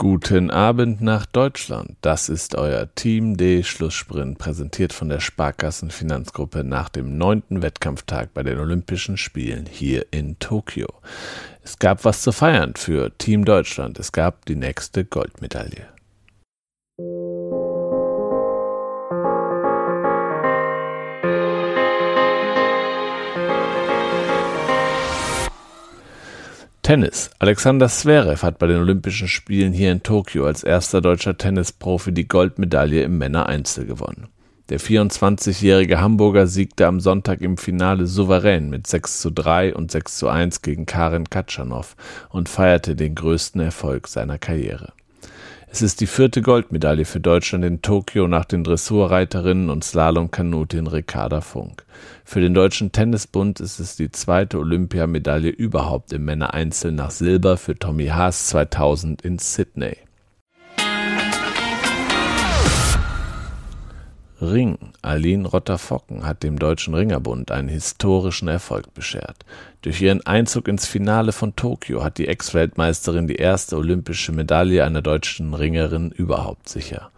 Guten Abend nach Deutschland. Das ist euer Team D Schlusssprint, präsentiert von der Sparkassen Finanzgruppe nach dem neunten Wettkampftag bei den Olympischen Spielen hier in Tokio. Es gab was zu feiern für Team Deutschland. Es gab die nächste Goldmedaille. Tennis. Alexander Zverev hat bei den Olympischen Spielen hier in Tokio als erster deutscher Tennisprofi die Goldmedaille im Männereinzel gewonnen. Der 24-jährige Hamburger siegte am Sonntag im Finale souverän mit 6 zu 3 und 6 zu 1 gegen Karin Katschanow und feierte den größten Erfolg seiner Karriere. Es ist die vierte Goldmedaille für Deutschland in Tokio nach den Dressurreiterinnen und Slalomkanutin Ricarda Funk. Für den Deutschen Tennisbund ist es die zweite Olympiamedaille überhaupt im Männereinzel nach Silber für Tommy Haas 2000 in Sydney. Ring. Aline Rotter-Focken hat dem Deutschen Ringerbund einen historischen Erfolg beschert. Durch ihren Einzug ins Finale von Tokio hat die Ex-Weltmeisterin die erste olympische Medaille einer deutschen Ringerin überhaupt sicher.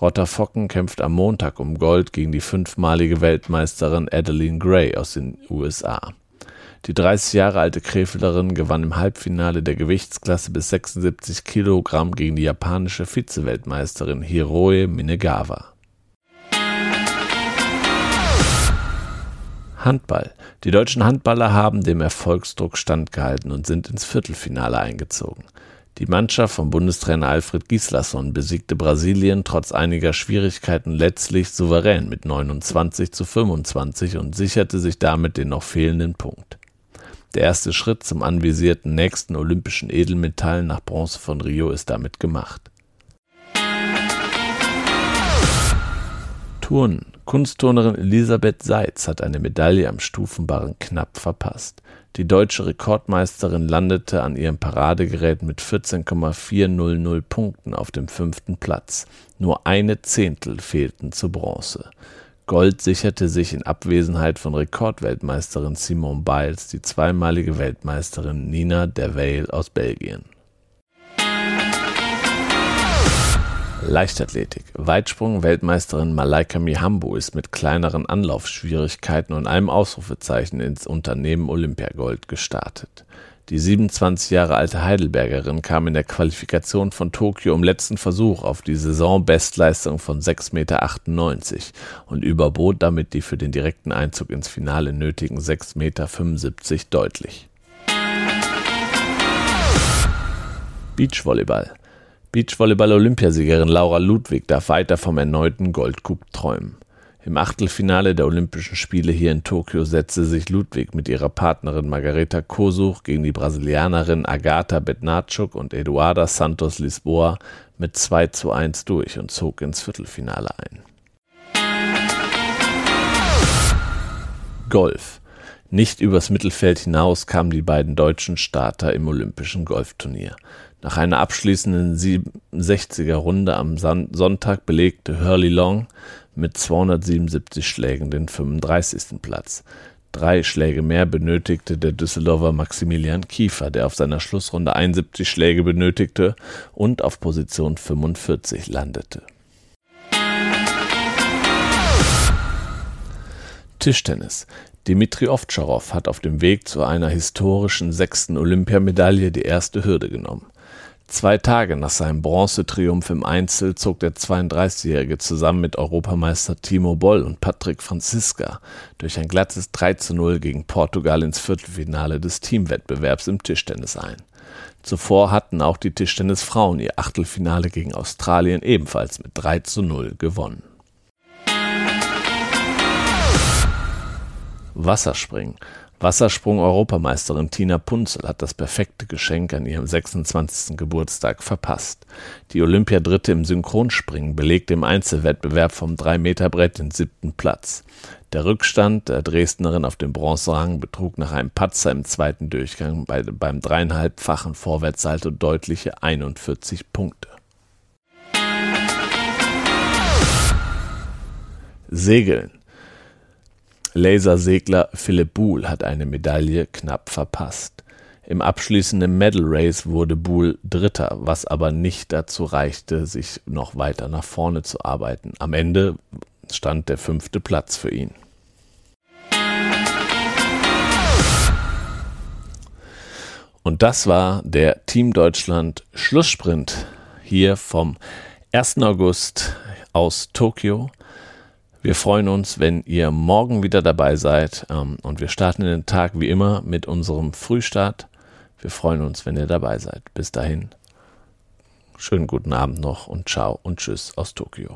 Rotter-Focken kämpft am Montag um Gold gegen die fünfmalige Weltmeisterin Adeline Gray aus den USA. Die 30 Jahre alte Krefelerin gewann im Halbfinale der Gewichtsklasse bis 76 Kilogramm gegen die japanische Vize-Weltmeisterin Hiroe Minegawa. Handball. Die deutschen Handballer haben dem Erfolgsdruck standgehalten und sind ins Viertelfinale eingezogen. Die Mannschaft von Bundestrainer Alfred Gislason besiegte Brasilien trotz einiger Schwierigkeiten letztlich souverän mit 29 zu 25 und sicherte sich damit den noch fehlenden Punkt. Der erste Schritt zum anvisierten nächsten olympischen Edelmetall nach Bronze von Rio ist damit gemacht. Turnen. Kunstturnerin Elisabeth Seitz hat eine Medaille am Stufenbarren knapp verpasst. Die deutsche Rekordmeisterin landete an ihrem Paradegerät mit 14,400 Punkten auf dem fünften Platz. Nur eine Zehntel fehlten zur Bronze. Gold sicherte sich in Abwesenheit von Rekordweltmeisterin Simone Biles die zweimalige Weltmeisterin Nina Derweil aus Belgien. Leichtathletik. Weitsprung-Weltmeisterin Malaika Mihambo ist mit kleineren Anlaufschwierigkeiten und einem Ausrufezeichen ins Unternehmen Olympiagold gestartet. Die 27 Jahre alte Heidelbergerin kam in der Qualifikation von Tokio im letzten Versuch auf die Saisonbestleistung von 6,98 Meter und überbot damit die für den direkten Einzug ins Finale nötigen 6,75 Meter deutlich. Beachvolleyball. Beachvolleyball-Olympiasiegerin Laura Ludwig darf weiter vom erneuten Goldcup träumen. Im Achtelfinale der Olympischen Spiele hier in Tokio setzte sich Ludwig mit ihrer Partnerin Margareta Kosuch gegen die Brasilianerin Agatha Bednarczuk und Eduarda Santos Lisboa mit 2 zu 1 durch und zog ins Viertelfinale ein. Golf. Nicht übers Mittelfeld hinaus kamen die beiden deutschen Starter im Olympischen Golfturnier. Nach einer abschließenden 67er Runde am Sonntag belegte Hurley Long mit 277 Schlägen den 35. Platz. Drei Schläge mehr benötigte der Düsseldorfer Maximilian Kiefer, der auf seiner Schlussrunde 71 Schläge benötigte und auf Position 45 landete. Tischtennis. Dmitri Ovtcharov hat auf dem Weg zu einer historischen sechsten Olympiamedaille die erste Hürde genommen. Zwei Tage nach seinem Bronzetriumph im Einzel zog der 32-Jährige zusammen mit Europameister Timo Boll und Patrick Franziska durch ein glattes 3 zu 0 gegen Portugal ins Viertelfinale des Teamwettbewerbs im Tischtennis ein. Zuvor hatten auch die Tischtennisfrauen ihr Achtelfinale gegen Australien ebenfalls mit 3 zu 0 gewonnen. Wasserspringen. Wassersprung-Europameisterin Tina Punzel hat das perfekte Geschenk an ihrem 26. Geburtstag verpasst. Die Olympiadritte im Synchronspringen belegte im Einzelwettbewerb vom 3-Meter-Brett den siebten Platz. Der Rückstand der Dresdnerin auf dem Bronzerang betrug nach einem Patzer im zweiten Durchgang bei, beim dreieinhalbfachen Vorwärtssalto deutliche 41 Punkte. Segeln. Lasersegler Philipp Buhl hat eine Medaille knapp verpasst. Im abschließenden Medal Race wurde Buhl Dritter, was aber nicht dazu reichte, sich noch weiter nach vorne zu arbeiten. Am Ende stand der fünfte Platz für ihn. Und das war der Team Deutschland Schlusssprint hier vom 1. August aus Tokio. Wir freuen uns, wenn ihr morgen wieder dabei seid ähm, und wir starten den Tag wie immer mit unserem Frühstart. Wir freuen uns, wenn ihr dabei seid. Bis dahin, schönen guten Abend noch und ciao und tschüss aus Tokio.